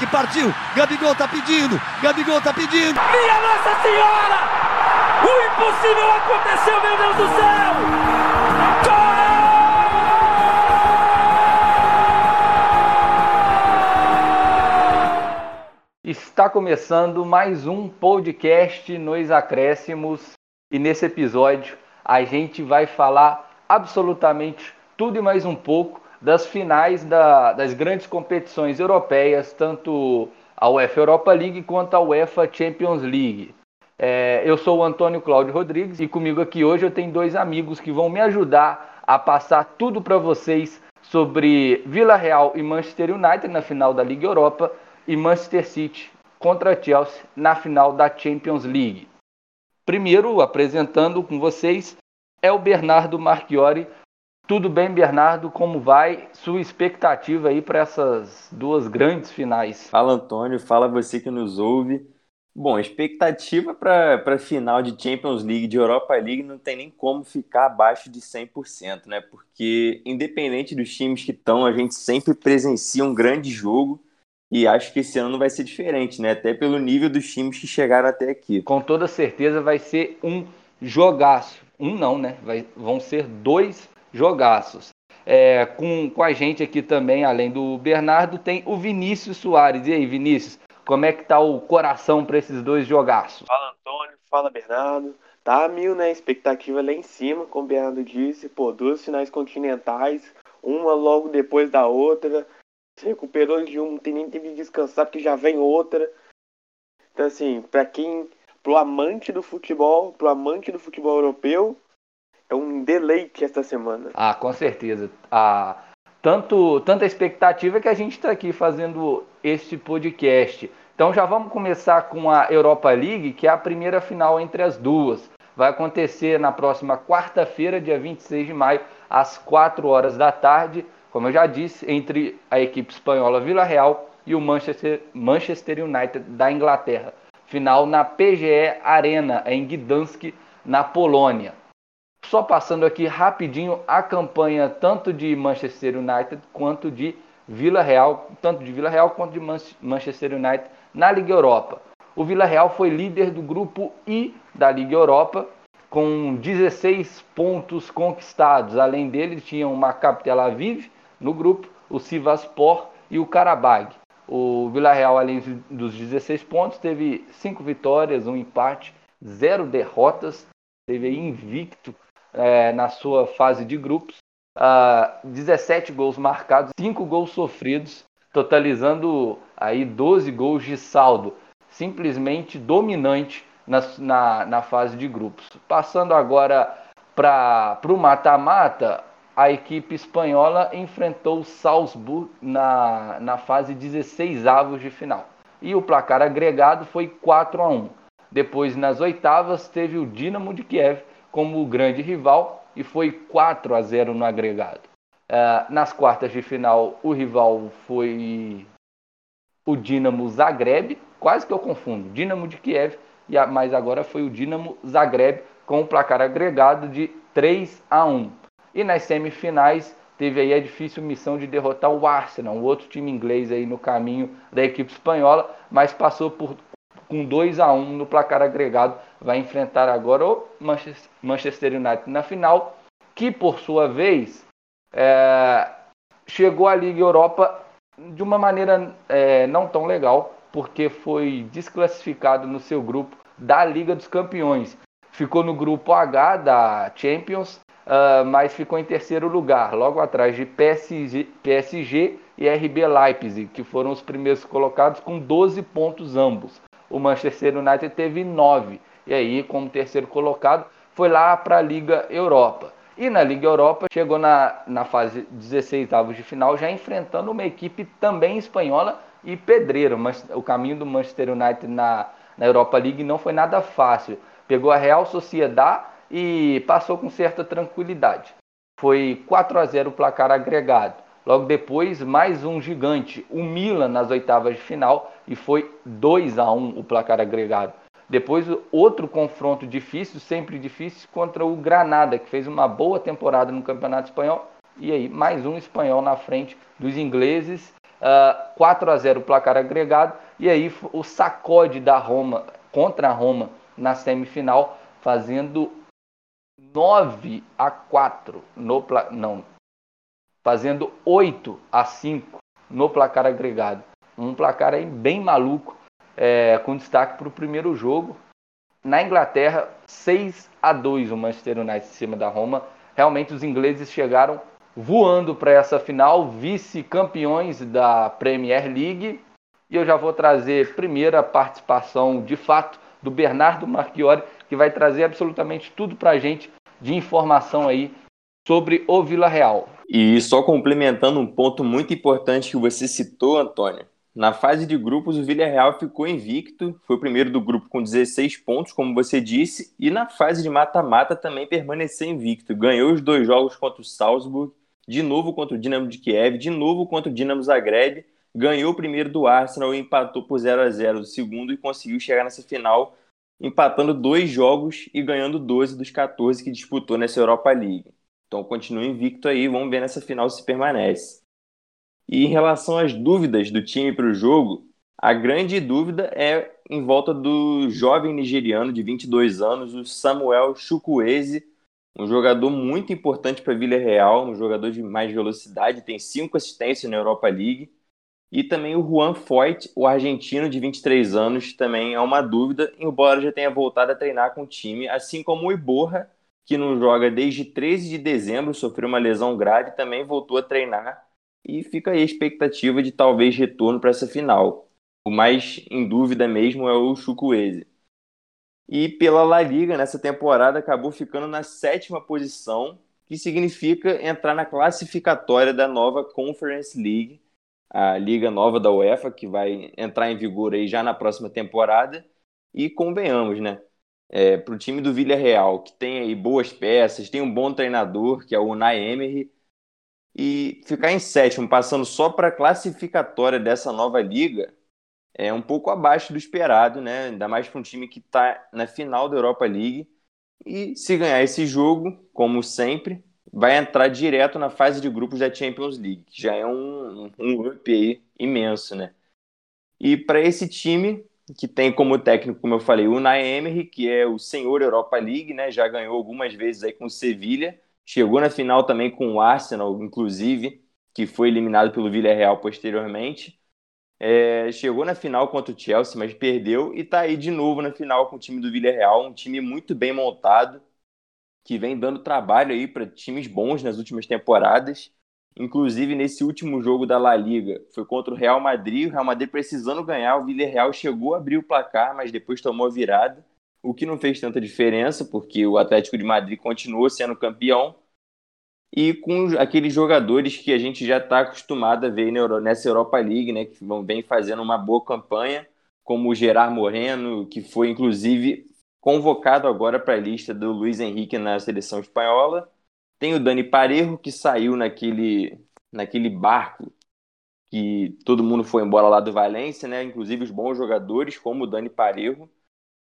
Hendrick partiu. Gabigol tá pedindo. Gabigol tá pedindo. Minha Nossa Senhora! O impossível aconteceu, meu Deus do céu! Gol! Está começando mais um podcast nos acréscimos e nesse episódio a gente vai falar absolutamente tudo e mais um pouco das finais da, das grandes competições europeias, tanto a UEFA Europa League quanto a UEFA Champions League. É, eu sou o Antônio Cláudio Rodrigues e comigo aqui hoje eu tenho dois amigos que vão me ajudar a passar tudo para vocês sobre Vila Real e Manchester United na final da Liga Europa e Manchester City contra Chelsea na final da Champions League. Primeiro, apresentando com vocês, é o Bernardo Marchiori. Tudo bem, Bernardo? Como vai? Sua expectativa aí para essas duas grandes finais? Fala, Antônio. Fala você que nos ouve. Bom, expectativa para a final de Champions League, de Europa League, não tem nem como ficar abaixo de 100%, né? Porque, independente dos times que estão, a gente sempre presencia um grande jogo e acho que esse ano não vai ser diferente, né? Até pelo nível dos times que chegaram até aqui. Com toda certeza vai ser um jogaço. Um não, né? Vai, vão ser dois jogaços. É, com, com a gente aqui também, além do Bernardo, tem o Vinícius Soares. E aí, Vinícius, como é que tá o coração para esses dois jogaços? Fala, Antônio. Fala, Bernardo. Tá mil, né? Expectativa lá em cima, como o Bernardo disse. Pô, duas finais continentais, uma logo depois da outra se recuperou de um, não tem nem tempo de descansar porque já vem outra. Então assim, para quem, pro amante do futebol, pro amante do futebol europeu, é um deleite esta semana. Ah, com certeza. Ah, tanto tanta expectativa que a gente está aqui fazendo este podcast. Então já vamos começar com a Europa League, que é a primeira final entre as duas. Vai acontecer na próxima quarta-feira, dia 26 de maio, às 4 horas da tarde como eu já disse, entre a equipe espanhola Vila Real e o Manchester, Manchester United da Inglaterra. Final na PGE Arena, em Gdansk, na Polônia. Só passando aqui rapidinho a campanha tanto de Manchester United quanto de Vila Real, tanto de Vila Real quanto de Manchester United na Liga Europa. O Vila Real foi líder do grupo I da Liga Europa com 16 pontos conquistados. Além dele, tinha o Maccabi Tel no grupo, o Sivaspor e o Karabag. O Villarreal, além dos 16 pontos, teve 5 vitórias, um empate, 0 derrotas, teve invicto é, na sua fase de grupos, uh, 17 gols marcados, 5 gols sofridos, totalizando aí 12 gols de saldo, simplesmente dominante na, na, na fase de grupos. Passando agora para o mata-mata, a equipe espanhola enfrentou o Salzburg na, na fase 16 avos de final. E o placar agregado foi 4 a 1. Depois, nas oitavas, teve o Dinamo de Kiev como o grande rival e foi 4 a 0 no agregado. Uh, nas quartas de final, o rival foi o Dinamo Zagreb, quase que eu confundo, Dinamo de Kiev, mas agora foi o Dinamo Zagreb com o placar agregado de 3 a 1. E nas semifinais teve aí a difícil missão de derrotar o Arsenal, um outro time inglês aí no caminho da equipe espanhola, mas passou por com 2 a 1 no placar agregado, vai enfrentar agora o Manchester United na final, que por sua vez é, chegou à Liga Europa de uma maneira é, não tão legal, porque foi desclassificado no seu grupo da Liga dos Campeões. Ficou no grupo H da Champions uh, mas ficou em terceiro lugar, logo atrás de PSG, PSG e RB Leipzig, que foram os primeiros colocados com 12 pontos ambos. O Manchester United teve 9, e aí, como terceiro colocado, foi lá para a Liga Europa. E na Liga Europa chegou na, na fase 16 avos de final, já enfrentando uma equipe também espanhola e pedreira. Mas o caminho do Manchester United na, na Europa League não foi nada fácil. Pegou a Real Sociedad e passou com certa tranquilidade. Foi 4 a 0 o placar agregado. Logo depois, mais um gigante, o Milan nas oitavas de final e foi 2 a 1 o placar agregado. Depois, outro confronto difícil, sempre difícil, contra o Granada, que fez uma boa temporada no Campeonato Espanhol. E aí, mais um espanhol na frente dos ingleses. Uh, 4 a 0 o placar agregado. E aí o sacode da Roma contra a Roma na semifinal, fazendo 9 a 4 no não, fazendo 8 a 5 no placar agregado. Um placar bem maluco, é, com destaque para o primeiro jogo. Na Inglaterra, 6 a 2 o Manchester United em cima da Roma. Realmente os ingleses chegaram voando para essa final, vice-campeões da Premier League. E eu já vou trazer primeira participação de fato do Bernardo Marchiori, que vai trazer absolutamente tudo para a gente de informação aí sobre o Vila Real. E só complementando um ponto muito importante que você citou, Antônio. Na fase de grupos, o Villarreal ficou invicto, foi o primeiro do grupo com 16 pontos, como você disse, e na fase de mata-mata também permaneceu invicto. Ganhou os dois jogos contra o Salzburg, de novo contra o Dinamo de Kiev, de novo contra o Dinamo Zagreb, ganhou o primeiro do Arsenal e empatou por 0 a 0 o segundo e conseguiu chegar nessa final empatando dois jogos e ganhando 12 dos 14 que disputou nessa Europa League. Então continua invicto aí, vamos ver nessa final se permanece. E em relação às dúvidas do time para o jogo, a grande dúvida é em volta do jovem nigeriano de 22 anos, o Samuel Chukwueze, um jogador muito importante para Vila Real, um jogador de mais velocidade, tem cinco assistências na Europa League. E também o Juan Foyt, o argentino de 23 anos, também é uma dúvida, embora já tenha voltado a treinar com o time, assim como o Iborra, que não joga desde 13 de dezembro, sofreu uma lesão grave, também voltou a treinar e fica aí a expectativa de talvez retorno para essa final. O mais em dúvida mesmo é o Chukwueze. E pela La Liga, nessa temporada, acabou ficando na sétima posição, que significa entrar na classificatória da nova Conference League, a liga nova da UEFA, que vai entrar em vigor aí já na próxima temporada. E convenhamos, né? É, para o time do Villarreal, que tem aí boas peças, tem um bom treinador, que é o Unai Emery, e ficar em sétimo, passando só para a classificatória dessa nova liga, é um pouco abaixo do esperado, né? Ainda mais para um time que está na final da Europa League. E se ganhar esse jogo, como sempre, vai entrar direto na fase de grupos da Champions League, que já é um, um up imenso, né? E para esse time, que tem como técnico, como eu falei, o Unai Emery, que é o senhor Europa League, né? Já ganhou algumas vezes aí com o Sevilha, chegou na final também com o Arsenal, inclusive, que foi eliminado pelo Villarreal posteriormente. É, chegou na final contra o Chelsea, mas perdeu e está aí de novo na final com o time do Villarreal, um time muito bem montado, que vem dando trabalho aí para times bons nas últimas temporadas. Inclusive, nesse último jogo da La Liga, foi contra o Real Madrid. O Real Madrid precisando ganhar, o Villarreal chegou a abrir o placar, mas depois tomou a virada, o que não fez tanta diferença, porque o Atlético de Madrid continuou sendo campeão. E com aqueles jogadores que a gente já está acostumado a ver nessa Europa League, né, que vem fazendo uma boa campanha, como o Gerard Moreno, que foi inclusive convocado agora para a lista do Luiz Henrique na seleção espanhola. Tem o Dani Parejo, que saiu naquele, naquele barco que todo mundo foi embora lá do Valência, né? inclusive os bons jogadores, como o Dani Parejo.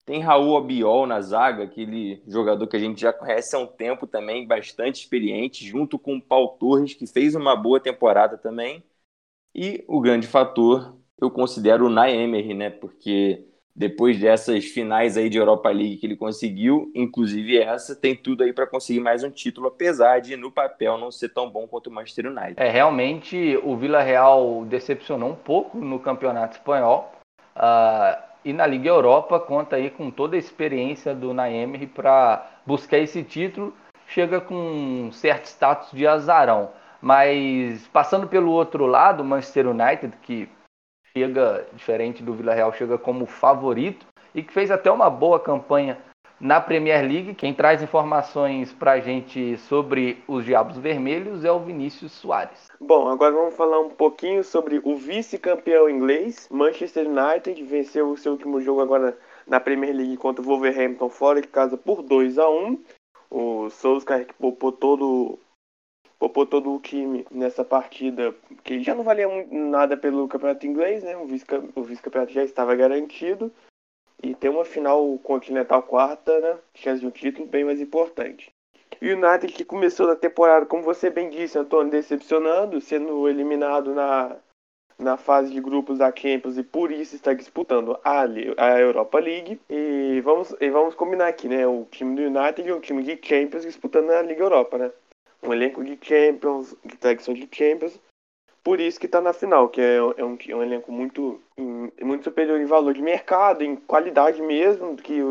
Tem Raul Abiol na zaga, aquele jogador que a gente já conhece há um tempo também, bastante experiente, junto com o Paul Torres, que fez uma boa temporada também. E o grande fator, eu considero o Nay Emery, né? Porque depois dessas finais aí de Europa League que ele conseguiu, inclusive essa, tem tudo aí para conseguir mais um título, apesar de no papel não ser tão bom quanto o Manchester United. É, realmente o Vila Real decepcionou um pouco no campeonato espanhol. Uh, e na Liga Europa conta aí com toda a experiência do Naemery para buscar esse título. Chega com um certo status de azarão. Mas passando pelo outro lado, o Manchester United, que chega, diferente do Vila Real, chega como favorito e que fez até uma boa campanha na Premier League. Quem traz informações para a gente sobre os Diabos Vermelhos é o Vinícius Soares. Bom, agora vamos falar um pouquinho sobre o vice-campeão inglês. Manchester United venceu o seu último jogo agora na Premier League contra o Wolverhampton fora de casa por 2 a 1 O Solskjaer que poupou todo poupou todo o time nessa partida, que já não valia nada pelo campeonato inglês, né? O vice-campeonato vice já estava garantido. E tem uma final continental quarta, né? Chance de um título bem mais importante. O United que começou na temporada, como você bem disse, Antônio, decepcionando, sendo eliminado na, na fase de grupos da Champions e por isso está disputando a, a Europa League. E vamos, e vamos combinar aqui, né? O time do United e o time de Champions disputando a Liga Europa, né? Um elenco de Champions, de tradição de Champions. Por isso que está na final, que é, é, um, é um elenco muito, muito superior em valor de mercado, em qualidade mesmo, que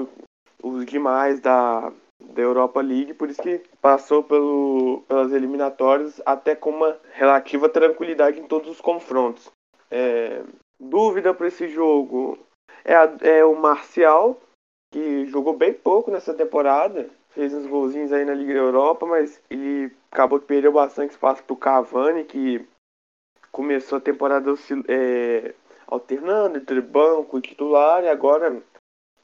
os demais da, da Europa League, por isso que passou pelo, pelas eliminatórias até com uma relativa tranquilidade em todos os confrontos. É, dúvida para esse jogo é, a, é o Marcial, que jogou bem pouco nessa temporada, fez uns golzinhos aí na Liga Europa, mas ele acabou que perdeu bastante espaço para o Cavani, que começou a temporada é, alternando entre banco e titular, e agora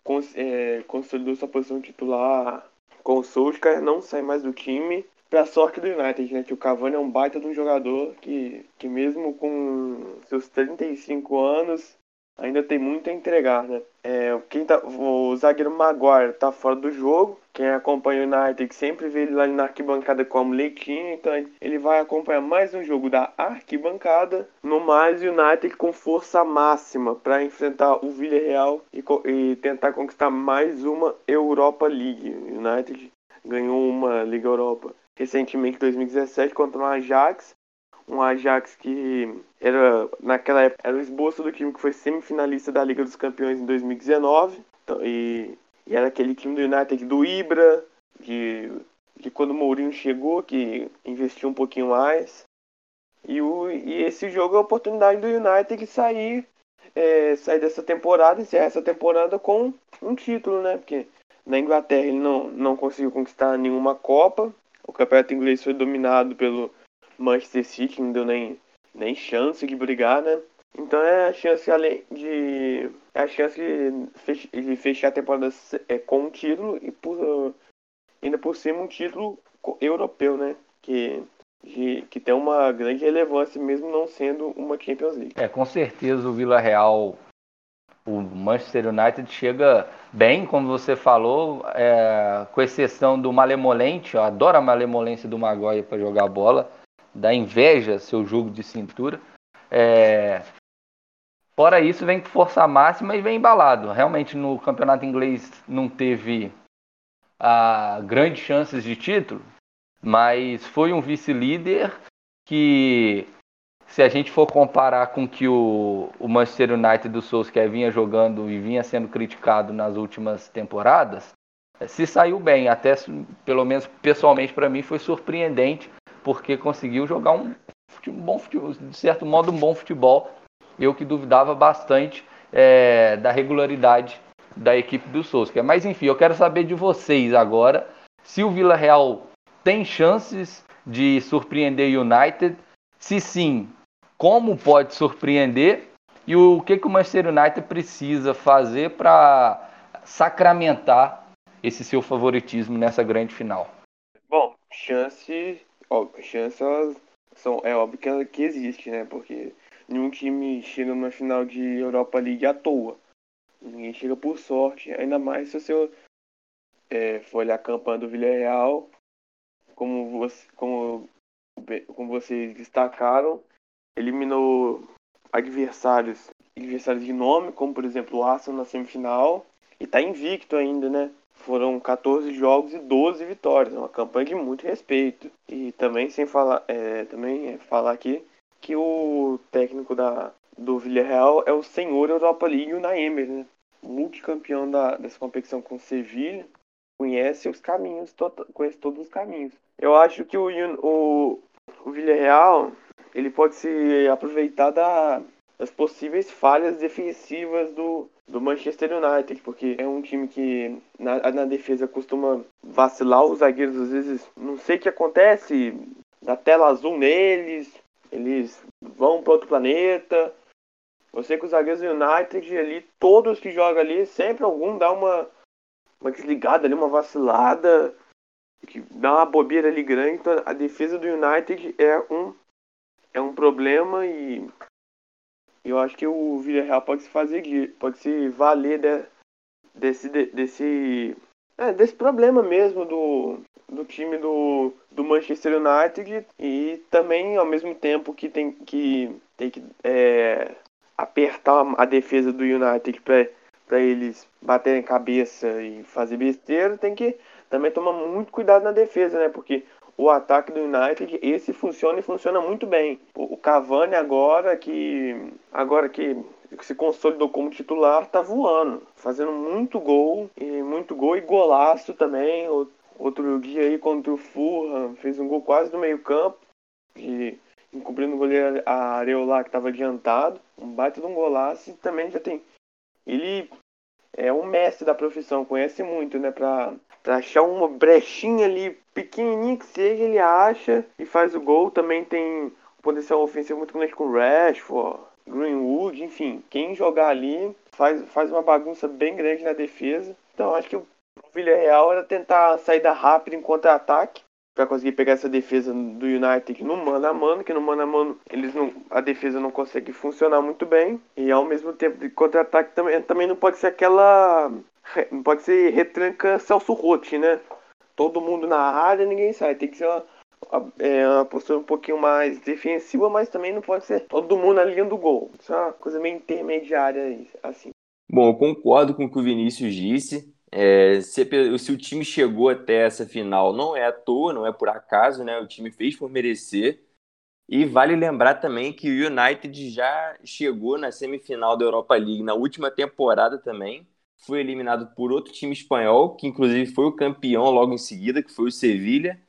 cons, é, consolidou sua posição titular com o Solskjaer, não sai mais do time. Pra sorte do United, né? Que o Cavani é um baita de um jogador que, que mesmo com seus 35 anos, ainda tem muito a entregar, né? É, quem tá, o zagueiro Maguire tá fora do jogo. Quem acompanha o United sempre vê ele lá na arquibancada como leitinho, então ele vai acompanhar mais um jogo da arquibancada. No mais, o United com força máxima para enfrentar o Villarreal e, e tentar conquistar mais uma Europa League. O United ganhou uma Liga Europa recentemente em 2017 contra o Ajax um Ajax que era naquela época era o esboço do time que foi semifinalista da Liga dos Campeões em 2019 então, e, e, era aquele time do United do Ibra de que quando o Mourinho chegou que investiu um pouquinho mais. E, o, e esse jogo é a oportunidade do United sair é, sair dessa temporada encerrar essa temporada com um título né? Porque na Inglaterra ele não, não conseguiu conquistar nenhuma Copa. O campeonato inglês foi dominado pelo Manchester City não deu nem, nem chance de brigar, né? Então é a chance além de é a chance de fechar a temporada é, com um título e por, ainda por cima um título europeu, né? Que de, que tem uma grande relevância mesmo não sendo uma Champions League. É, com certeza o Vila Real, o Manchester United chega bem, como você falou, é, com exceção do malemolente, eu adoro a malemolência do Maguire para jogar bola da inveja seu jogo de cintura. É... Fora isso, vem com força máxima e vem embalado. Realmente no campeonato inglês não teve a grandes chances de título, mas foi um vice-líder que, se a gente for comparar com que o, o Manchester United do Solskjaer vinha jogando e vinha sendo criticado nas últimas temporadas, se saiu bem. Até, pelo menos pessoalmente para mim, foi surpreendente porque conseguiu jogar um, um bom futebol, de certo modo, um bom futebol. Eu que duvidava bastante é, da regularidade da equipe do Souza. Mas enfim, eu quero saber de vocês agora se o Vila Real tem chances de surpreender o United. Se sim, como pode surpreender e o que, que o Manchester United precisa fazer para sacramentar esse seu favoritismo nessa grande final? Bom, chance chances são, é óbvio que, que existe, né? Porque nenhum time chega numa final de Europa League à toa. Ninguém chega por sorte, ainda mais se você é, for olhar a campanha do Villarreal, como, você, como, como vocês destacaram, eliminou adversários, adversários de nome, como por exemplo o Arsenal na semifinal, e está invicto ainda, né? Foram 14 jogos e 12 vitórias, uma campanha de muito respeito. E também sem falar, é, também falar aqui que o técnico da, do Villarreal é o senhor Europa League, o Naemer, né? multicampeão da, dessa competição com Sevilha, conhece os caminhos, to, conhece todos os caminhos. Eu acho que o, o, o Villarreal ele pode se aproveitar da, das possíveis falhas defensivas do, do Manchester United, porque é um time que na, na defesa costuma vacilar os zagueiros, às vezes não sei o que acontece, dá tela azul neles, eles vão para outro planeta. Sei que os zagueiros do United ali, todos que jogam ali, sempre algum dá uma, uma desligada ali, uma vacilada, que dá uma bobeira ali grande. Então a defesa do United é um, é um problema e eu acho que o Villarreal pode se fazer, pode se valer de, desse, desse, é, desse problema mesmo do, do time do, do Manchester United e também ao mesmo tempo que tem que, tem que é, apertar a defesa do United para eles baterem cabeça e fazer besteira, tem que também tomar muito cuidado na defesa, né? Porque o ataque do United, esse funciona e funciona muito bem. O Cavani agora que agora que se consolidou como titular, tá voando, fazendo muito gol e muito gol e golaço também. Outro dia aí contra o Fulham, fez um gol quase no meio-campo e encobrindo o goleiro Areola que estava adiantado, um baita de um golaço e também já tem ele é um mestre da profissão, conhece muito, né, para achar uma brechinha ali, pequenininha que seja, ele acha e faz o gol. Também tem potencial ofensivo muito grande com Rashford, Greenwood, enfim. Quem jogar ali faz, faz uma bagunça bem grande na defesa. Então acho que o Villarreal era tentar saída rápida em contra-ataque para conseguir pegar essa defesa do United no mano a mano, que no mano a mano eles não, a defesa não consegue funcionar muito bem e ao mesmo tempo de contra-ataque também, também não pode ser aquela não pode ser retranca Celso Rotti, né? Todo mundo na área, ninguém sai. Tem que ser uma, uma, é, uma, postura um pouquinho mais defensiva, mas também não pode ser todo mundo na linha do gol. Isso é uma coisa meio intermediária, assim. Bom, eu concordo com o que o Vinícius disse. É, se, se, o time chegou até essa final, não é à toa, não é por acaso, né? O time fez por merecer. E vale lembrar também que o United já chegou na semifinal da Europa League na última temporada também foi eliminado por outro time espanhol, que inclusive foi o campeão logo em seguida, que foi o Sevilha.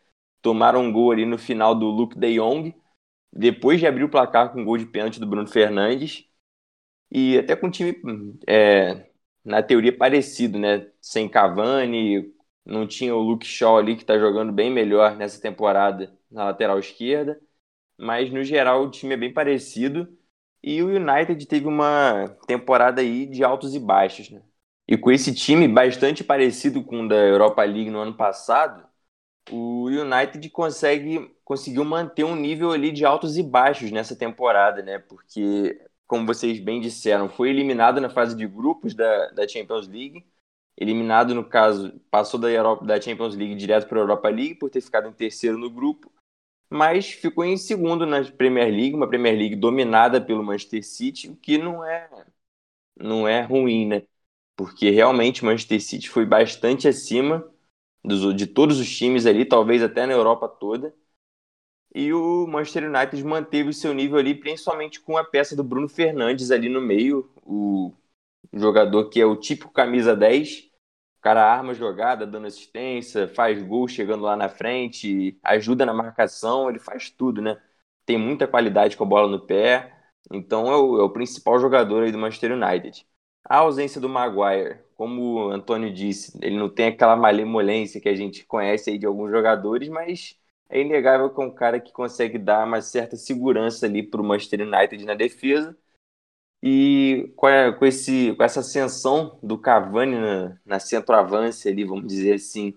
Tomaram um gol ali no final do Luke de Jong, depois de abrir o placar com um gol de pênalti do Bruno Fernandes. E até com um time, é, na teoria, parecido, né? Sem Cavani, não tinha o Luke Shaw ali, que está jogando bem melhor nessa temporada na lateral esquerda. Mas, no geral, o time é bem parecido. E o United teve uma temporada aí de altos e baixos, né? E com esse time bastante parecido com o da Europa League no ano passado, o United consegue conseguiu manter um nível ali de altos e baixos nessa temporada, né? Porque, como vocês bem disseram, foi eliminado na fase de grupos da, da Champions League. Eliminado, no caso, passou da, Europa, da Champions League direto para a Europa League por ter ficado em terceiro no grupo, mas ficou em segundo na Premier League, uma Premier League dominada pelo Manchester City, o que não é, não é ruim, né? porque realmente o Manchester City foi bastante acima dos, de todos os times ali, talvez até na Europa toda. E o Manchester United manteve o seu nível ali, principalmente com a peça do Bruno Fernandes ali no meio, o jogador que é o típico camisa 10. O cara arma jogada, dando assistência, faz gol chegando lá na frente, ajuda na marcação, ele faz tudo, né? Tem muita qualidade com a bola no pé. Então é o, é o principal jogador aí do Manchester United. A ausência do Maguire, como o Antônio disse, ele não tem aquela malemolência que a gente conhece aí de alguns jogadores, mas é inegável que é um cara que consegue dar uma certa segurança ali para o Manchester United na defesa. E com, a, com, esse, com essa ascensão do Cavani na, na ali, vamos dizer assim,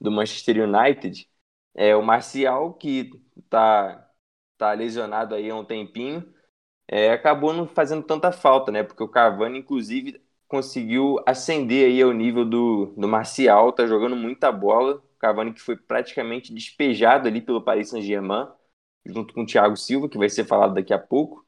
do Manchester United, é o Marcial, que está tá lesionado aí há um tempinho, é, acabou não fazendo tanta falta, né? Porque o Cavani, inclusive, conseguiu ascender aí ao nível do, do Marcial, tá jogando muita bola. Cavani que foi praticamente despejado ali pelo Paris Saint-Germain, junto com o Thiago Silva, que vai ser falado daqui a pouco.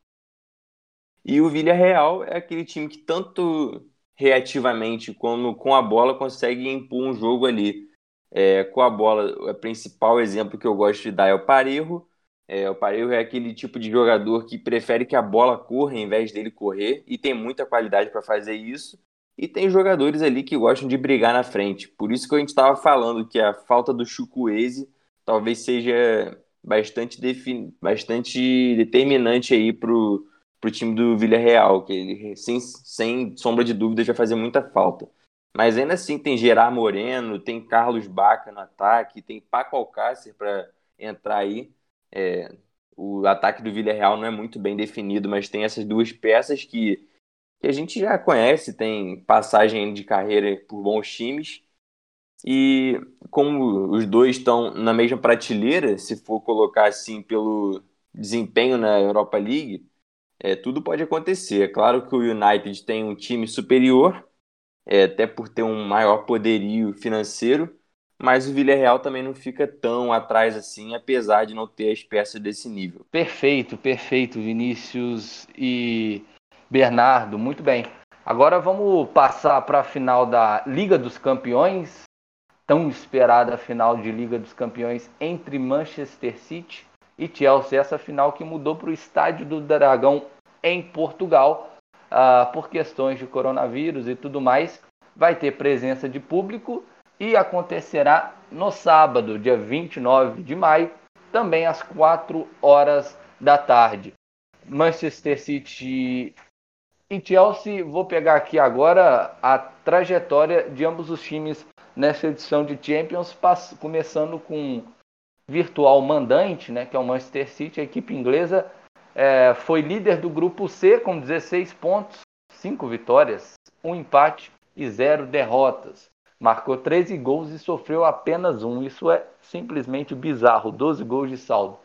E o Villarreal é aquele time que tanto reativamente como com a bola consegue impor um jogo ali. É, com a bola, o principal exemplo que eu gosto de dar é o Parejo, é, o Parejo é aquele tipo de jogador que prefere que a bola corra em vez dele correr e tem muita qualidade para fazer isso. E tem jogadores ali que gostam de brigar na frente. Por isso que a gente estava falando que a falta do Chukwueze talvez seja bastante, bastante determinante aí pro, pro time do Villarreal, que ele, sem, sem sombra de dúvidas, vai fazer muita falta. Mas ainda assim tem Gerard Moreno, tem Carlos Baca no ataque, tem Paco Alcácer para entrar aí. É, o ataque do Villarreal não é muito bem definido, mas tem essas duas peças que, que a gente já conhece, tem passagem de carreira por bons times. E como os dois estão na mesma prateleira, se for colocar assim pelo desempenho na Europa League, é, tudo pode acontecer. É claro que o United tem um time superior, é, até por ter um maior poderio financeiro, mas o Villarreal também não fica tão atrás assim, apesar de não ter as peças desse nível. Perfeito, perfeito, Vinícius e Bernardo, muito bem. Agora vamos passar para a final da Liga dos Campeões, tão esperada final de Liga dos Campeões entre Manchester City e Chelsea. Essa final que mudou para o Estádio do Dragão em Portugal uh, por questões de coronavírus e tudo mais. Vai ter presença de público e acontecerá no sábado, dia 29 de maio, também às 4 horas da tarde. Manchester City e Chelsea, vou pegar aqui agora a trajetória de ambos os times nessa edição de Champions, começando com virtual mandante, né, que é o Manchester City, a equipe inglesa é, foi líder do grupo C com 16 pontos, 5 vitórias, 1 empate e 0 derrotas. Marcou 13 gols e sofreu apenas um. Isso é simplesmente bizarro, 12 gols de saldo.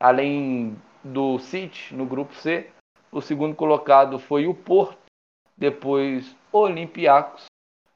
Além do City no grupo C, o segundo colocado foi o Porto, depois Olympiacos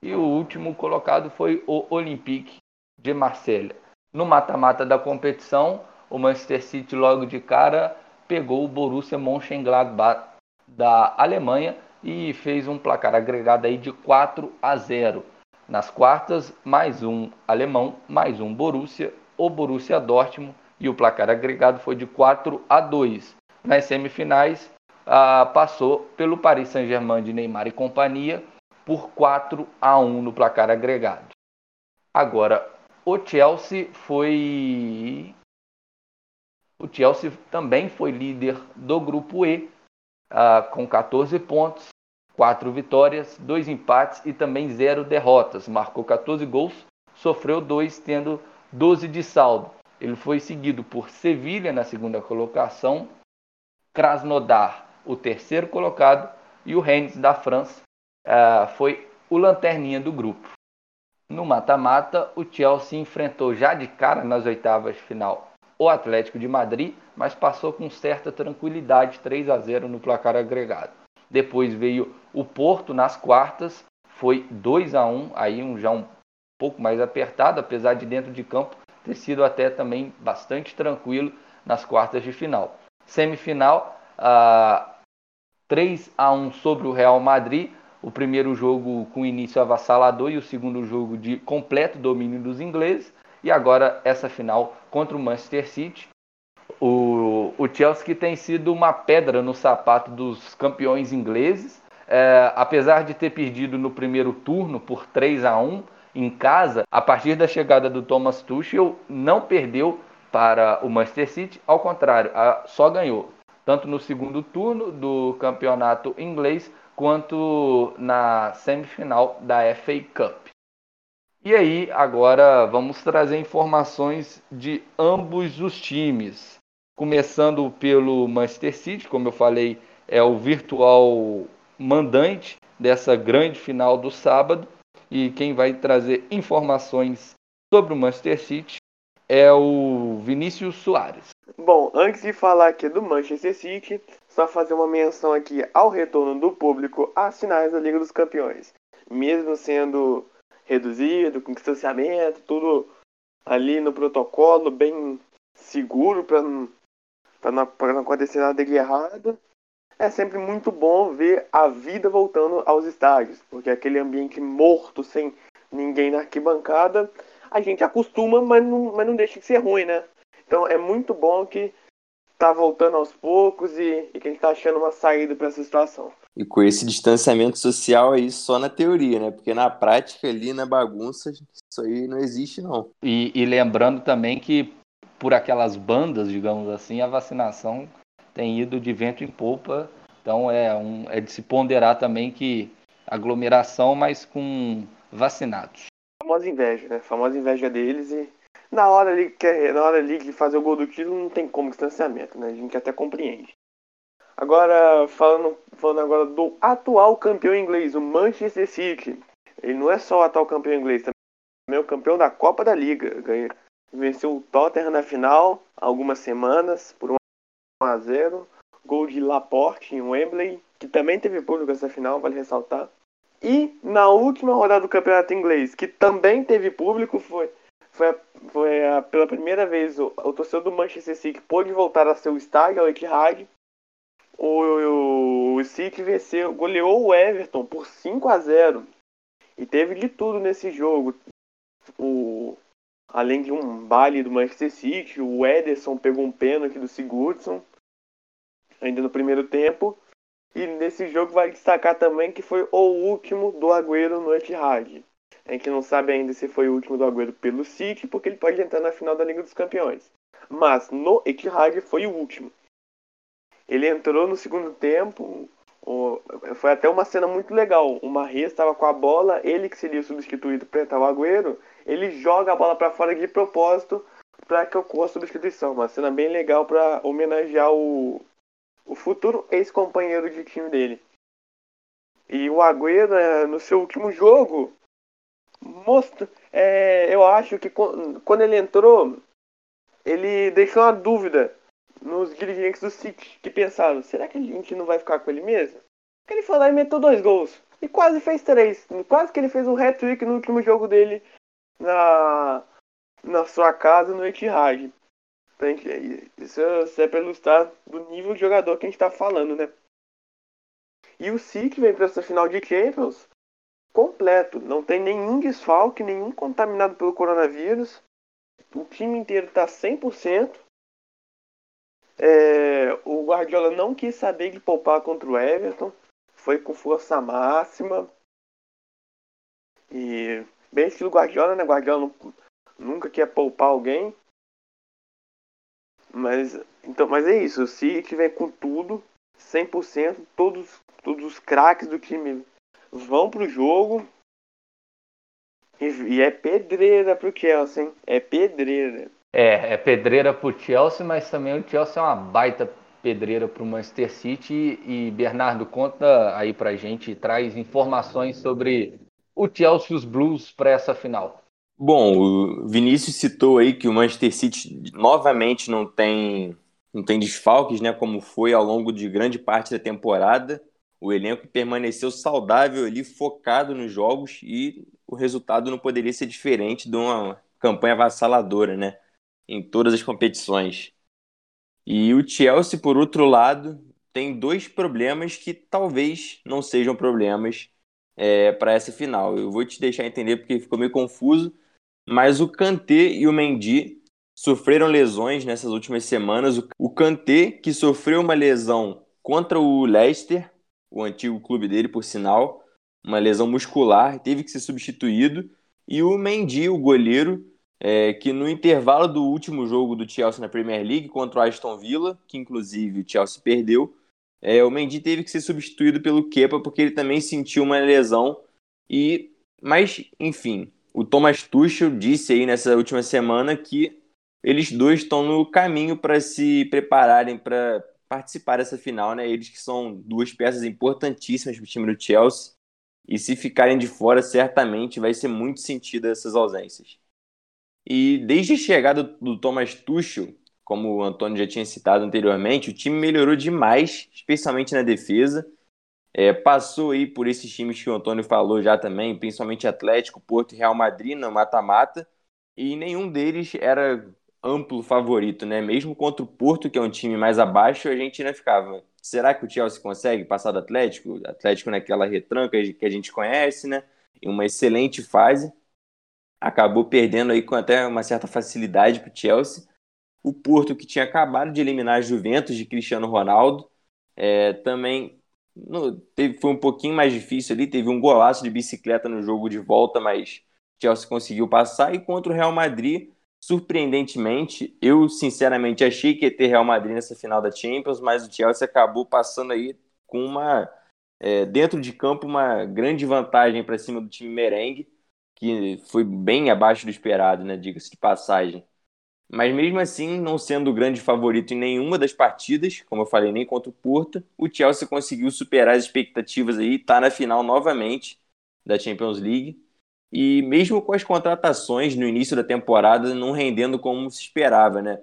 e o último colocado foi o Olympique de Marselha. No mata-mata da competição, o Manchester City logo de cara pegou o Borussia Mönchengladbach da Alemanha e fez um placar agregado aí de 4 a 0. Nas quartas, mais um alemão, mais um Borussia, o Borussia Dortmund e o placar agregado foi de 4 a 2. Nas semifinais, ah, passou pelo Paris Saint-Germain de Neymar e companhia por 4 a 1 no placar agregado. Agora, o Chelsea foi o Chelsea também foi líder do grupo E, uh, com 14 pontos, 4 vitórias, 2 empates e também 0 derrotas. Marcou 14 gols, sofreu 2, tendo 12 de saldo. Ele foi seguido por Sevilha na segunda colocação, Krasnodar, o terceiro colocado, e o Rennes da França uh, foi o lanterninha do grupo. No mata-mata, o Chelsea enfrentou já de cara nas oitavas de final o Atlético de Madrid, mas passou com certa tranquilidade 3 a 0 no placar agregado. Depois veio o Porto nas quartas, foi 2 a 1, aí um já um pouco mais apertado, apesar de dentro de campo ter sido até também bastante tranquilo nas quartas de final. Semifinal, uh, 3 a 1 sobre o Real Madrid, o primeiro jogo com início avassalador e o segundo jogo de completo domínio dos ingleses. E agora essa final contra o Manchester City. O, o Chelsea que tem sido uma pedra no sapato dos campeões ingleses. É, apesar de ter perdido no primeiro turno por 3 a 1 em casa, a partir da chegada do Thomas Tuchel, não perdeu para o Manchester City, ao contrário, a, só ganhou, tanto no segundo turno do campeonato inglês, quanto na semifinal da FA Cup. E aí, agora vamos trazer informações de ambos os times. Começando pelo Manchester City, como eu falei, é o virtual mandante dessa grande final do sábado. E quem vai trazer informações sobre o Manchester City é o Vinícius Soares. Bom, antes de falar aqui do Manchester City, só fazer uma menção aqui ao retorno do público às finais da Liga dos Campeões. Mesmo sendo reduzido, com distanciamento, tudo ali no protocolo, bem seguro para não, não, não acontecer nada de errado. É sempre muito bom ver a vida voltando aos estádios, porque aquele ambiente morto, sem ninguém na arquibancada, a gente acostuma, mas não, mas não deixa de ser ruim, né? Então é muito bom que tá voltando aos poucos e, e que a gente tá achando uma saída para essa situação. E com esse distanciamento social aí só na teoria, né? Porque na prática ali, na bagunça, isso aí não existe não. E, e lembrando também que por aquelas bandas, digamos assim, a vacinação tem ido de vento em polpa. Então é, um, é de se ponderar também que aglomeração, mas com vacinados. Famosa inveja, né? A famosa inveja deles e na hora ali, que, na hora ali de fazer o gol do título não tem como distanciamento, né? A gente até compreende. Agora, falando, falando agora do atual campeão inglês, o Manchester City. Ele não é só o atual campeão inglês, também é o campeão da Copa da Liga. Ganha, venceu o Tottenham na final algumas semanas por 1 a 0. Gol de Laporte em Wembley, que também teve público essa final, vale ressaltar. E na última rodada do campeonato inglês, que também teve público, foi foi, foi a, pela primeira vez o, o torcedor do Manchester City pôde voltar a seu estádio, ao Etihad. O, o, o City venceu, goleou o Everton por 5 a 0 e teve de tudo nesse jogo. O, além de um baile do Manchester City, o Ederson pegou um pênalti do Sigurdsson ainda no primeiro tempo. E nesse jogo vai destacar também que foi o último do Agüero no Etihad. A gente não sabe ainda se foi o último do Agüero pelo City, porque ele pode entrar na final da Liga dos Campeões. Mas no Etihad foi o último. Ele entrou no segundo tempo, foi até uma cena muito legal. O Marres estava com a bola, ele que seria substituído para entrar o Agüero, ele joga a bola para fora de propósito para que ocorra a substituição. Uma cena bem legal para homenagear o, o futuro ex-companheiro de time dele. E o Agüero, é, no seu último jogo, mostra, é, eu acho que quando ele entrou, ele deixou uma dúvida nos dirigentes do City, que pensaram, será que a gente não vai ficar com ele mesmo? Ele foi lá e meteu dois gols. E quase fez três. Quase que ele fez um hat-trick no último jogo dele na, na sua casa no Etihad. Isso, isso é para ilustrar do nível de jogador que a gente está falando, né? E o City vem para essa final de Champions completo. Não tem nenhum desfalque, nenhum contaminado pelo coronavírus. O time inteiro está 100%. É, o Guardiola não quis saber de poupar contra o Everton. Foi com força máxima. E bem estilo Guardiola, né? Guardiola não, nunca quer poupar alguém. Mas, então, mas é isso. City vem com tudo, 100%. Todos, todos os craques do time vão pro jogo. E, e é pedreira pro Chelsea, hein? É pedreira. É, é pedreira pro Chelsea, mas também o Chelsea é uma baita pedreira pro Manchester City. E Bernardo, conta aí pra gente, traz informações sobre o Chelsea e os Blues para essa final. Bom, o Vinícius citou aí que o Manchester City novamente não tem não tem desfalques, né, como foi ao longo de grande parte da temporada o elenco permaneceu saudável ali, focado nos jogos e o resultado não poderia ser diferente de uma campanha avassaladora, né? Em todas as competições. E o Chelsea, por outro lado, tem dois problemas que talvez não sejam problemas é, para essa final. Eu vou te deixar entender porque ficou meio confuso, mas o Kanté e o Mendy sofreram lesões nessas últimas semanas. O Kanté, que sofreu uma lesão contra o Leicester, o antigo clube dele, por sinal, uma lesão muscular, teve que ser substituído. E o Mendy, o goleiro, é, que no intervalo do último jogo do Chelsea na Premier League contra o Aston Villa, que inclusive o Chelsea perdeu, é, o Mendy teve que ser substituído pelo Kepa porque ele também sentiu uma lesão. E, mas, enfim, o Thomas Tuchel disse aí nessa última semana que eles dois estão no caminho para se prepararem para participar dessa final, né? Eles que são duas peças importantíssimas para o time do Chelsea. E se ficarem de fora, certamente vai ser muito sentido essas ausências. E desde a chegada do Thomas Tuchel, como o Antônio já tinha citado anteriormente, o time melhorou demais, especialmente na defesa. É, passou aí por esses times que o Antônio falou já também, principalmente Atlético, Porto e Real Madrid no mata-mata, e nenhum deles era amplo favorito, né? Mesmo contra o Porto, que é um time mais abaixo, a gente ainda ficava. Será que o Chelsea consegue passar do Atlético? Atlético naquela retranca que a gente conhece, né? Em uma excelente fase. Acabou perdendo aí com até uma certa facilidade para o Chelsea. O Porto, que tinha acabado de eliminar a Juventus de Cristiano Ronaldo, é, também no, teve, foi um pouquinho mais difícil ali. Teve um golaço de bicicleta no jogo de volta, mas o Chelsea conseguiu passar. E contra o Real Madrid, Surpreendentemente, eu sinceramente achei que ia ter Real Madrid nessa final da Champions, mas o Chelsea acabou passando aí com uma, é, dentro de campo, uma grande vantagem para cima do time merengue, que foi bem abaixo do esperado, né? Diga-se de passagem. Mas mesmo assim, não sendo o grande favorito em nenhuma das partidas, como eu falei, nem contra o Porto, o Chelsea conseguiu superar as expectativas aí, está na final novamente da Champions League e mesmo com as contratações no início da temporada não rendendo como se esperava, né?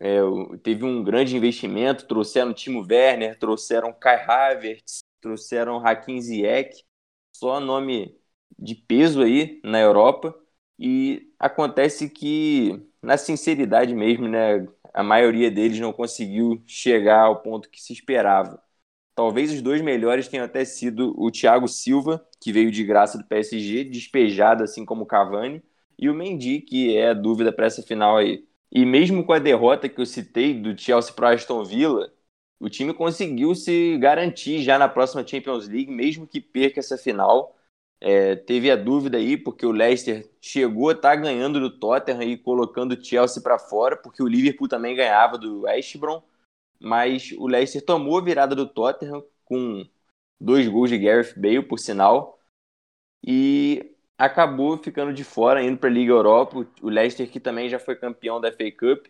É, teve um grande investimento, trouxeram Timo Werner, trouxeram Kai Havertz, trouxeram Hakim Ziyech, só nome de peso aí na Europa. E acontece que, na sinceridade mesmo, né, a maioria deles não conseguiu chegar ao ponto que se esperava. Talvez os dois melhores tenham até sido o Thiago Silva, que veio de graça do PSG, despejado assim como o Cavani, e o Mendy, que é a dúvida para essa final aí. E mesmo com a derrota que eu citei do Chelsea para Aston Villa, o time conseguiu se garantir já na próxima Champions League, mesmo que perca essa final. É, teve a dúvida aí, porque o Leicester chegou a estar tá ganhando do Tottenham e colocando o Chelsea para fora, porque o Liverpool também ganhava do West Brom, mas o Leicester tomou a virada do Tottenham com dois gols de Gareth Bale, por sinal, e acabou ficando de fora, indo para a Liga Europa. O Leicester, que também já foi campeão da FA Cup,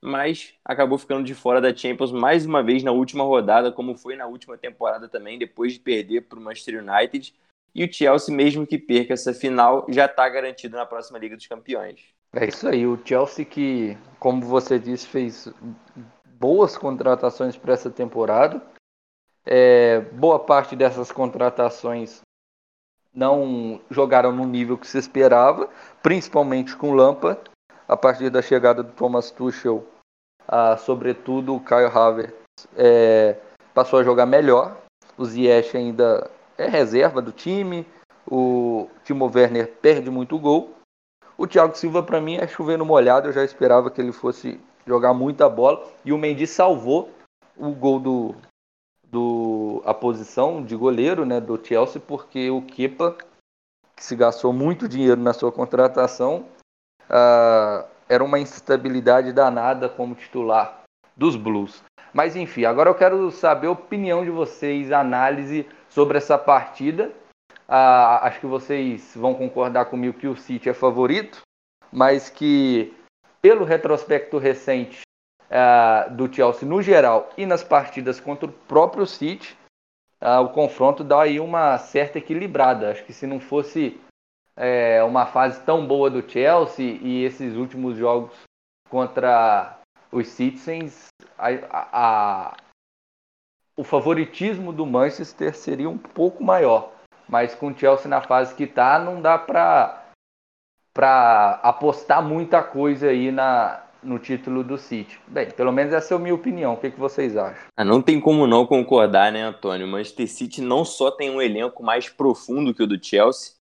mas acabou ficando de fora da Champions mais uma vez na última rodada, como foi na última temporada também, depois de perder para o Manchester United. E o Chelsea, mesmo que perca essa final, já está garantido na próxima Liga dos Campeões. É isso aí, o Chelsea que, como você disse, fez boas contratações para essa temporada. É, boa parte dessas contratações não jogaram no nível que se esperava, principalmente com Lampa. A partir da chegada do Thomas Tuchel, sobretudo o Kyle Havertz é, passou a jogar melhor. O Ziyech ainda é reserva do time. O Timo Werner perde muito gol. O Thiago Silva, para mim, é chovendo molhado. Eu já esperava que ele fosse jogar muita bola. E o Mendy salvou o gol do, do a posição de goleiro né, do Chelsea, porque o Kepa, que se gastou muito dinheiro na sua contratação, uh, era uma instabilidade danada como titular dos Blues. Mas enfim, agora eu quero saber a opinião de vocês, análise sobre essa partida. Uh, acho que vocês vão concordar comigo que o City é favorito, mas que pelo retrospecto recente uh, do Chelsea no geral e nas partidas contra o próprio City, uh, o confronto dá aí uma certa equilibrada. Acho que se não fosse é, uma fase tão boa do Chelsea e esses últimos jogos contra os Citizens, a, a, a, o favoritismo do Manchester seria um pouco maior. Mas com o Chelsea na fase que está, não dá para apostar muita coisa aí na, no título do City. Bem, pelo menos essa é a minha opinião. O que, que vocês acham? Ah, não tem como não concordar, né, Antônio? Manchester City não só tem um elenco mais profundo que o do Chelsea,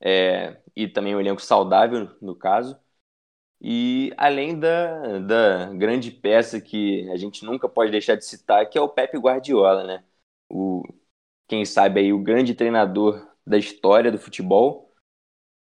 é, e também um elenco saudável, no caso, e além da, da grande peça que a gente nunca pode deixar de citar, que é o Pepe Guardiola, né? O, quem sabe aí o grande treinador da história do futebol,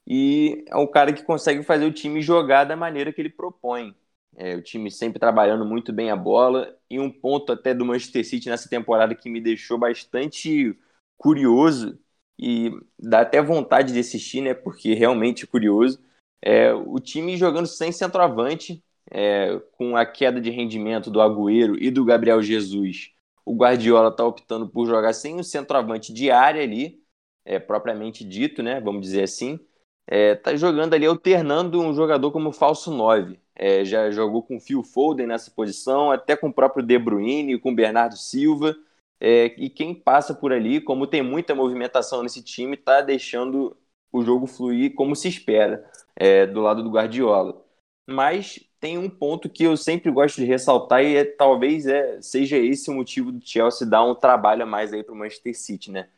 e é um cara que consegue fazer o time jogar da maneira que ele propõe. É, o time sempre trabalhando muito bem a bola. E um ponto até do Manchester City nessa temporada que me deixou bastante curioso e dá até vontade de assistir, né? Porque realmente é curioso. É, o time jogando sem centroavante, é, com a queda de rendimento do Agüero e do Gabriel Jesus. O Guardiola está optando por jogar sem o centroavante de área ali, é, propriamente dito, né? Vamos dizer assim é, tá jogando ali, alternando um jogador como falso 9. É, já jogou com o Phil Foden nessa posição, até com o próprio De Bruyne, com o Bernardo Silva. É, e quem passa por ali, como tem muita movimentação nesse time, está deixando o jogo fluir como se espera é, do lado do Guardiola. Mas tem um ponto que eu sempre gosto de ressaltar e é, talvez é, seja esse o motivo do Chelsea dar um trabalho a mais aí para o Manchester City, né?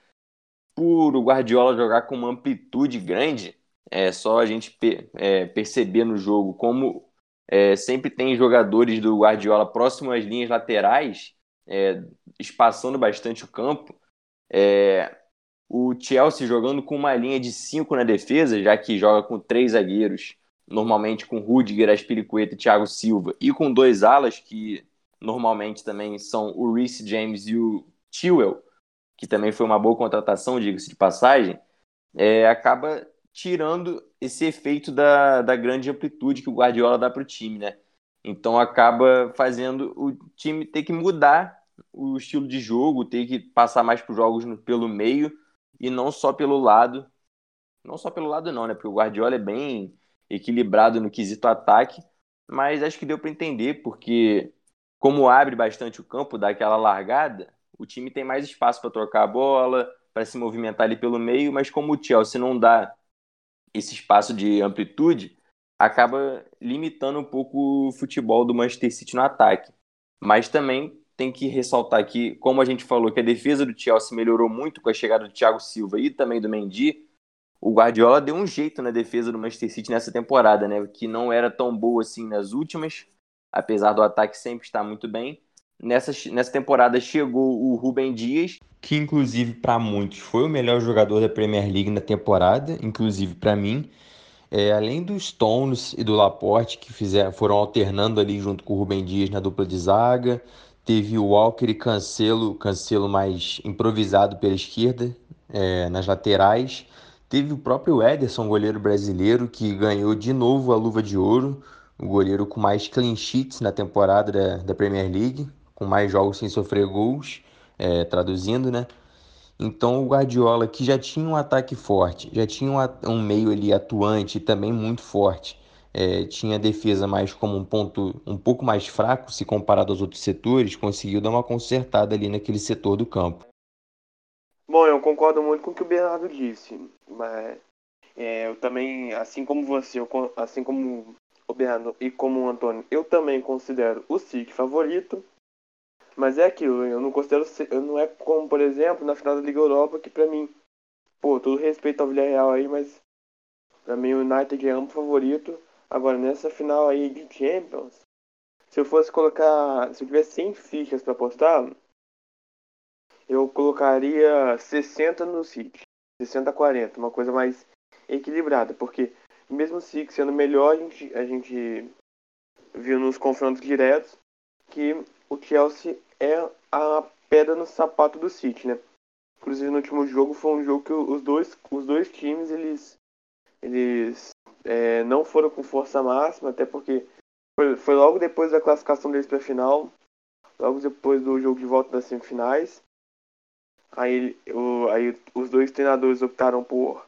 Por o Guardiola jogar com uma amplitude grande, é só a gente é, perceber no jogo como é, sempre tem jogadores do Guardiola próximo às linhas laterais, é, espaçando bastante o campo. É, o Chelsea jogando com uma linha de cinco na defesa, já que joga com três zagueiros, normalmente com Rudiger, Aspiricueta e Thiago Silva, e com dois alas, que normalmente também são o Reece James e o Chilwell, que também foi uma boa contratação, diga-se de passagem, é, acaba tirando esse efeito da, da grande amplitude que o Guardiola dá para o time, né? Então acaba fazendo o time ter que mudar o estilo de jogo, ter que passar mais para os jogos no, pelo meio e não só pelo lado. Não só pelo lado não, né? Porque o Guardiola é bem equilibrado no quesito ataque, mas acho que deu para entender, porque como abre bastante o campo, dá aquela largada, o time tem mais espaço para trocar a bola, para se movimentar ali pelo meio, mas como o Chelsea não dá esse espaço de amplitude acaba limitando um pouco o futebol do Manchester City no ataque. Mas também tem que ressaltar que, como a gente falou, que a defesa do Chelsea melhorou muito com a chegada do Thiago Silva e também do Mendy, o Guardiola deu um jeito na defesa do Manchester City nessa temporada, né? Que não era tão boa assim nas últimas, apesar do ataque sempre estar muito bem. Nessa, nessa temporada chegou o Rubem Dias, que inclusive para muitos foi o melhor jogador da Premier League na temporada, inclusive para mim. É, além dos Stones e do Laporte, que fizeram, foram alternando ali junto com o Rubem Dias na dupla de zaga. Teve o Walker e Cancelo, Cancelo mais improvisado pela esquerda, é, nas laterais. Teve o próprio Ederson, goleiro brasileiro, que ganhou de novo a luva de ouro, o goleiro com mais clean sheets na temporada da, da Premier League, com mais jogos sem sofrer gols, é, traduzindo, né? Então o Guardiola, que já tinha um ataque forte, já tinha um, um meio ali atuante e também muito forte, é, tinha a defesa mais como um ponto um pouco mais fraco se comparado aos outros setores, conseguiu dar uma consertada ali naquele setor do campo. Bom, eu concordo muito com o que o Bernardo disse, mas é, eu também, assim como você, eu, assim como o Bernardo e como o Antônio, eu também considero o SIC favorito, mas é aquilo, eu não considero, eu não é como, por exemplo, na final da Liga Europa, que pra mim, pô, todo respeito ao Villarreal aí, mas pra mim o United é amplo favorito. Agora, nessa final aí de Champions, se eu fosse colocar, se eu tivesse 100 fichas para apostar, eu colocaria 60 no City. 60 a 40, uma coisa mais equilibrada, porque mesmo o City sendo melhor, a gente, a gente viu nos confrontos diretos que o Chelsea é a pedra no sapato do City, né? Inclusive no último jogo foi um jogo que os dois, os dois times eles, eles é, não foram com força máxima, até porque foi, foi logo depois da classificação deles para a final, logo depois do jogo de volta das semifinais. Aí, o, aí os dois treinadores optaram por,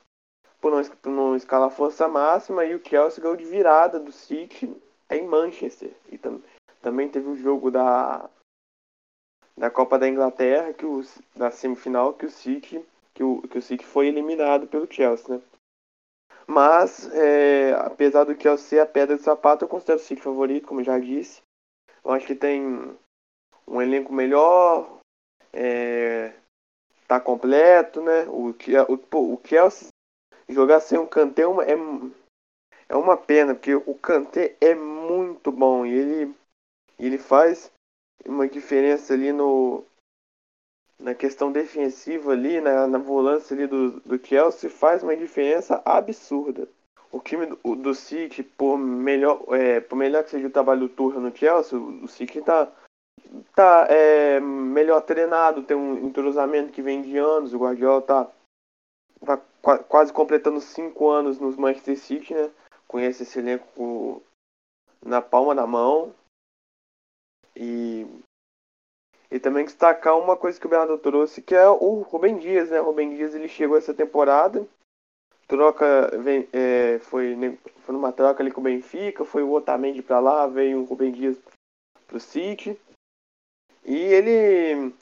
por, não, por não escalar força máxima e o Chelsea ganhou de virada do City em Manchester. E tam, também teve o jogo da, da Copa da Inglaterra, que os, da semifinal, que o City, que o, que o City foi eliminado pelo Chelsea, né? Mas, é, apesar do Chelsea ser a pedra de sapato, eu considero o City favorito, como já disse. Eu acho que tem um elenco melhor, é, tá completo, né? O, o, o Chelsea jogar sem o Kanté é é, é uma pena, porque o Kanté é muito bom e ele, ele faz uma diferença ali no na questão defensiva ali, na, na volância ali do, do Chelsea, faz uma diferença absurda. O time do, do City, por melhor, é, por melhor que seja o trabalho do Turra no Chelsea, o City tá tá é, melhor treinado, tem um entrosamento que vem de anos. O Guardiola tá, tá quase completando cinco anos nos Manchester City, né? Conhece esse elenco na palma da mão. E, e também destacar uma coisa que o Bernardo trouxe, que é o Rubem Dias, né? O Rubem Dias ele chegou essa temporada, troca, vem, é, foi, foi numa troca ali com o Benfica, foi o Otamendi para lá, veio o Rubem Dias pro City. E ele.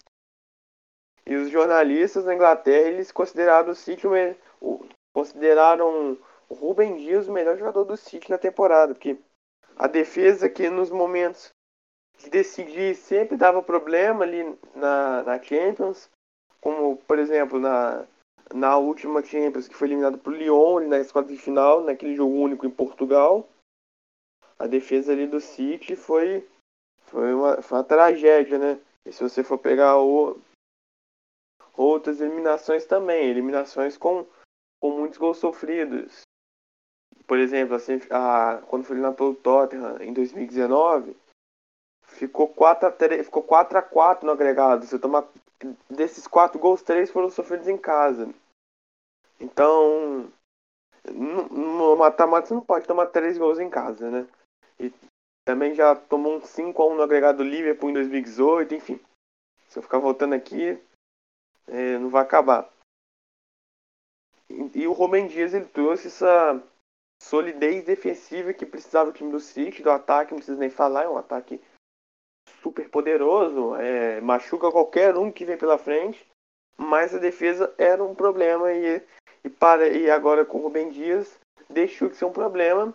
E os jornalistas na Inglaterra, eles consideraram o City o, consideraram o Ruben Dias o melhor jogador do City na temporada, porque a defesa que nos momentos de decidir sempre dava problema ali na, na Champions, como por exemplo na, na última Champions que foi eliminado por Lyon na quartas de final, naquele jogo único em Portugal. A defesa ali do City foi foi uma, foi uma tragédia, né? E se você for pegar o, outras eliminações também, eliminações com, com muitos gols sofridos. Por exemplo, assim, a, quando foi eliminado pelo Tottenham em 2019, ficou 4 a 3, ficou 4 a 4 no agregado. Você toma desses quatro gols, três foram sofridos em casa. Então, no mata-mata você não pode tomar três gols em casa, né? E também já tomou um 5 a 1 no agregado do Liverpool em 2018, enfim. Se eu ficar voltando aqui, é, não vai acabar. E, e o Rubem Dias ele trouxe essa solidez defensiva que precisava o time do City, do ataque, não precisa nem falar, é um ataque super poderoso, é, machuca qualquer um que vem pela frente, mas a defesa era um problema e, e, para, e agora com o Rubem Dias deixou de ser um problema.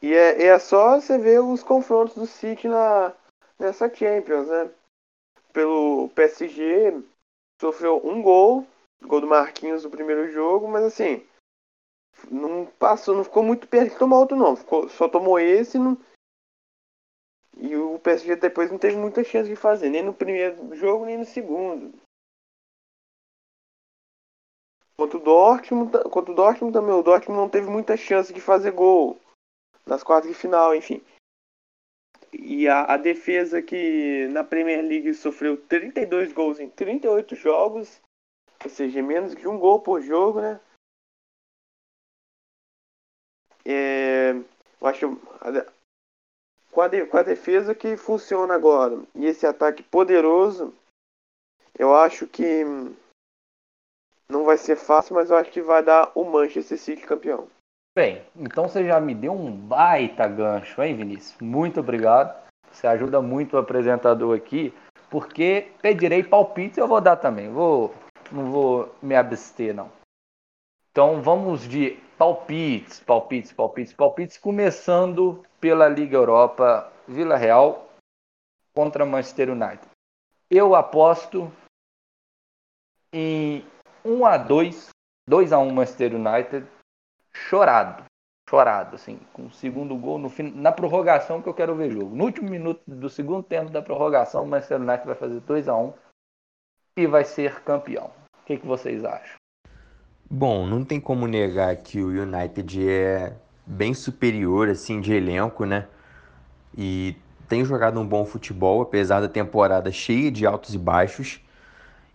E é, é só você ver os confrontos do City na, nessa Champions, né? Pelo PSG, sofreu um gol, gol do Marquinhos no primeiro jogo, mas assim, não passou, não ficou muito perto de tomar outro não, ficou, só tomou esse não, e o PSG depois não teve muita chance de fazer, nem no primeiro jogo, nem no segundo. Contra o Dortmund, o Dortmund também, o Dortmund não teve muita chance de fazer gol nas quartas de final, enfim. E a, a defesa que na Premier League sofreu 32 gols em 38 jogos, ou seja, menos que um gol por jogo, né? É, eu acho com a, de, com a defesa que funciona agora e esse ataque poderoso, eu acho que não vai ser fácil, mas eu acho que vai dar o Manchester City campeão. Bem, então você já me deu um baita gancho, hein, Vinícius? Muito obrigado. Você ajuda muito o apresentador aqui, porque pedirei palpite eu vou dar também. Vou, não vou me abster, não. Então vamos de palpites, palpites, palpites, palpites, começando pela Liga Europa, Vila Real contra Manchester United. Eu aposto em 1 a 2, 2 a 1 Manchester United, chorado, chorado, assim, com o segundo gol no fim, na prorrogação que eu quero ver jogo. No último minuto do segundo tempo da prorrogação, o Manchester United vai fazer 2 a 1 e vai ser campeão. O que, que vocês acham? Bom, não tem como negar que o United é bem superior assim de elenco, né? E tem jogado um bom futebol, apesar da temporada cheia de altos e baixos.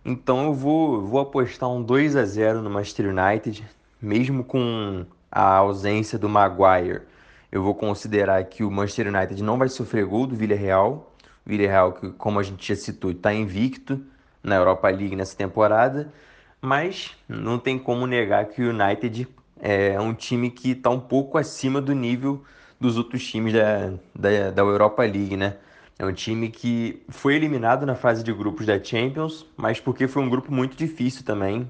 Então eu vou, vou apostar um 2 a 0 no Manchester United, mesmo com a ausência do Maguire. Eu vou considerar que o Manchester United não vai sofrer gol do Villarreal. O Villarreal, que, como a gente já citou, está invicto na Europa League nessa temporada. Mas não tem como negar que o United é um time que está um pouco acima do nível dos outros times da, da, da Europa League, né? É um time que foi eliminado na fase de grupos da Champions, mas porque foi um grupo muito difícil também.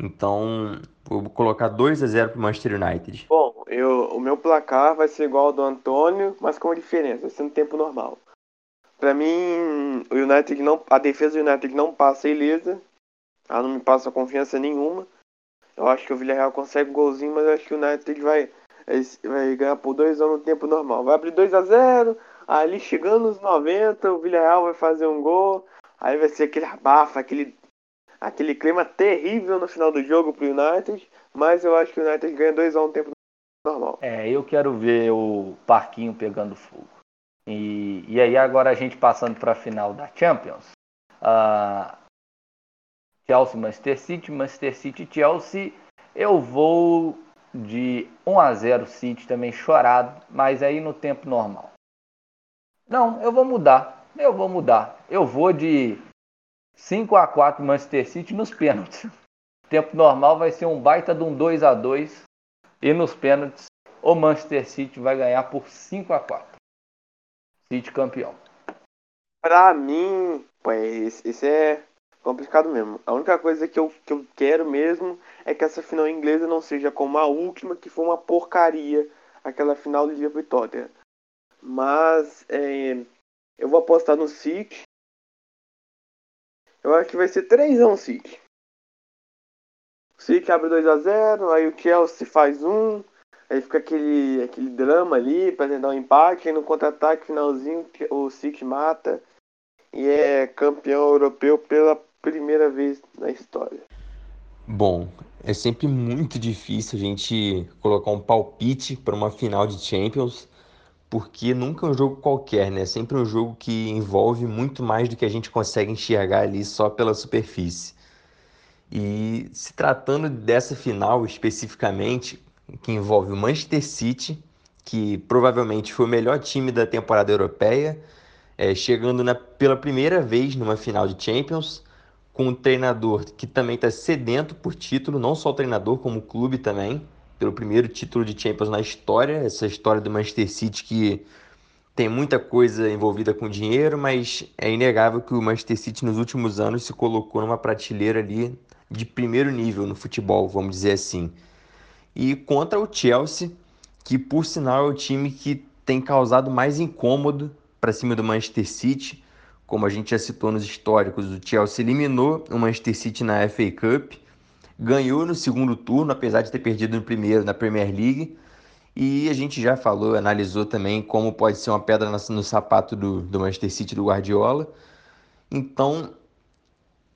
Então, vou colocar 2 a 0 para o Manchester United. Bom, eu, o meu placar vai ser igual ao do Antônio, mas com uma diferença, no tempo normal. Para mim, o United não, a defesa do United não passa ilesa. Ela não me passa confiança nenhuma. Eu acho que o Villarreal consegue um golzinho, mas eu acho que o United vai, vai ganhar por 2 anos no tempo normal. Vai abrir 2 a 0 Ali chegando nos 90, o Villarreal vai fazer um gol. Aí vai ser aquele abafa, aquele, aquele clima terrível no final do jogo pro United. Mas eu acho que o United ganha 2x1 no tempo normal. É, eu quero ver o parquinho pegando fogo. E, e aí agora a gente passando para a final da Champions. Uh, Chelsea, Manchester City, Manchester City, Chelsea. Eu vou de 1 a 0 City também chorado, mas aí no tempo normal. Não, eu vou mudar. Eu vou mudar. Eu vou de 5 a 4 Manchester City nos pênaltis. Tempo normal vai ser um baita de um 2 a 2 e nos pênaltis o Manchester City vai ganhar por 5 a 4. City campeão. Pra mim, pois, isso é complicado mesmo. A única coisa que eu, que eu quero mesmo é que essa final inglesa não seja como a última, que foi uma porcaria, aquela final do Liverpool e Tottenham. Mas é, eu vou apostar no City. Eu acho que vai ser 3x1 City. O City abre 2x0, aí o Chelsea faz um. Aí fica aquele, aquele drama ali para tentar um empate. Aí no contra-ataque finalzinho o City mata. E é campeão europeu pela primeira vez na história. Bom, é sempre muito difícil a gente colocar um palpite para uma final de Champions porque nunca é um jogo qualquer, né? É sempre um jogo que envolve muito mais do que a gente consegue enxergar ali só pela superfície. E se tratando dessa final especificamente, que envolve o Manchester City, que provavelmente foi o melhor time da temporada europeia, é, chegando na, pela primeira vez numa final de Champions, com um treinador que também está sedento por título, não só o treinador, como o clube também pelo primeiro título de Champions na história, essa história do Manchester City que tem muita coisa envolvida com dinheiro, mas é inegável que o Manchester City nos últimos anos se colocou numa prateleira ali de primeiro nível no futebol, vamos dizer assim. e contra o Chelsea, que por sinal é o time que tem causado mais incômodo para cima do Manchester City. Como a gente já citou nos históricos, o Chelsea eliminou o Manchester City na FA Cup, ganhou no segundo turno, apesar de ter perdido no primeiro na Premier League. E a gente já falou, analisou também como pode ser uma pedra no sapato do, do Manchester City do Guardiola. Então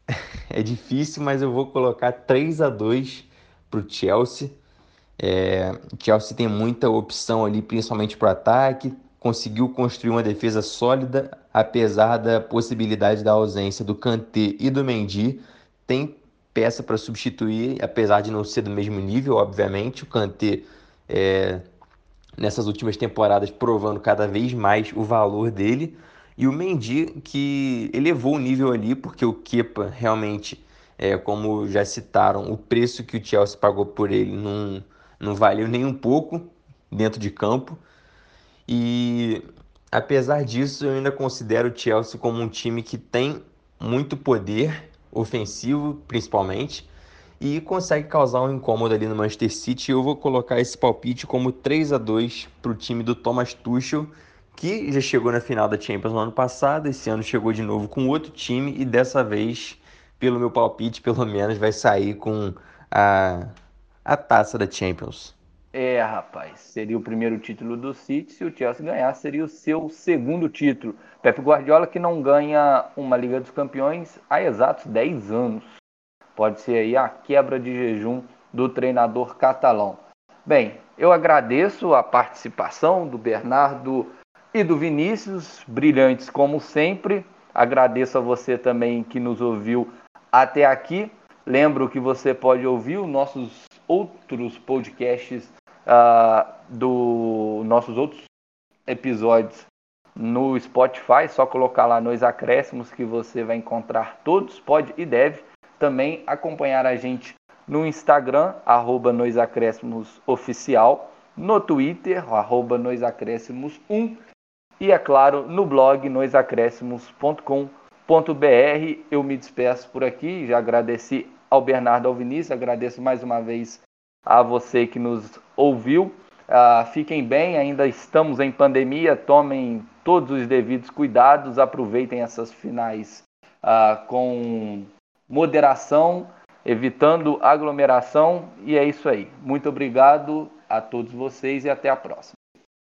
é difícil, mas eu vou colocar 3 a 2 para o Chelsea. É, Chelsea tem muita opção ali, principalmente para o ataque. Conseguiu construir uma defesa sólida, apesar da possibilidade da ausência do Kanté e do Mendy. Tem peça para substituir, apesar de não ser do mesmo nível, obviamente. O Kanté, é, nessas últimas temporadas, provando cada vez mais o valor dele. E o Mendy, que elevou o nível ali, porque o Kepa realmente, é, como já citaram, o preço que o Chelsea pagou por ele não, não valeu nem um pouco dentro de campo. E apesar disso, eu ainda considero o Chelsea como um time que tem muito poder ofensivo, principalmente, e consegue causar um incômodo ali no Manchester City. Eu vou colocar esse palpite como 3 a 2 para o time do Thomas Tuchel que já chegou na final da Champions no ano passado, esse ano chegou de novo com outro time e dessa vez, pelo meu palpite, pelo menos vai sair com a, a taça da Champions. É, rapaz, seria o primeiro título do City, se o Chelsea ganhar, seria o seu segundo título. Pepe Guardiola que não ganha uma Liga dos Campeões há exatos 10 anos. Pode ser aí a quebra de jejum do treinador catalão. Bem, eu agradeço a participação do Bernardo e do Vinícius, brilhantes como sempre. Agradeço a você também que nos ouviu até aqui. Lembro que você pode ouvir os nossos outros podcasts uh, do nossos outros episódios no Spotify, só colocar lá nos acréscimos que você vai encontrar todos, pode e deve também acompanhar a gente no Instagram, arroba no Twitter, arroba nos acréscimos 1 e, é claro, no blog noisacréscimos.com.br. Eu me despeço por aqui, já agradeci ao Bernardo Alvinício, agradeço mais uma vez a você que nos ouviu. Uh, fiquem bem, ainda estamos em pandemia, tomem todos os devidos cuidados, aproveitem essas finais uh, com moderação, evitando aglomeração, e é isso aí. Muito obrigado a todos vocês e até a próxima.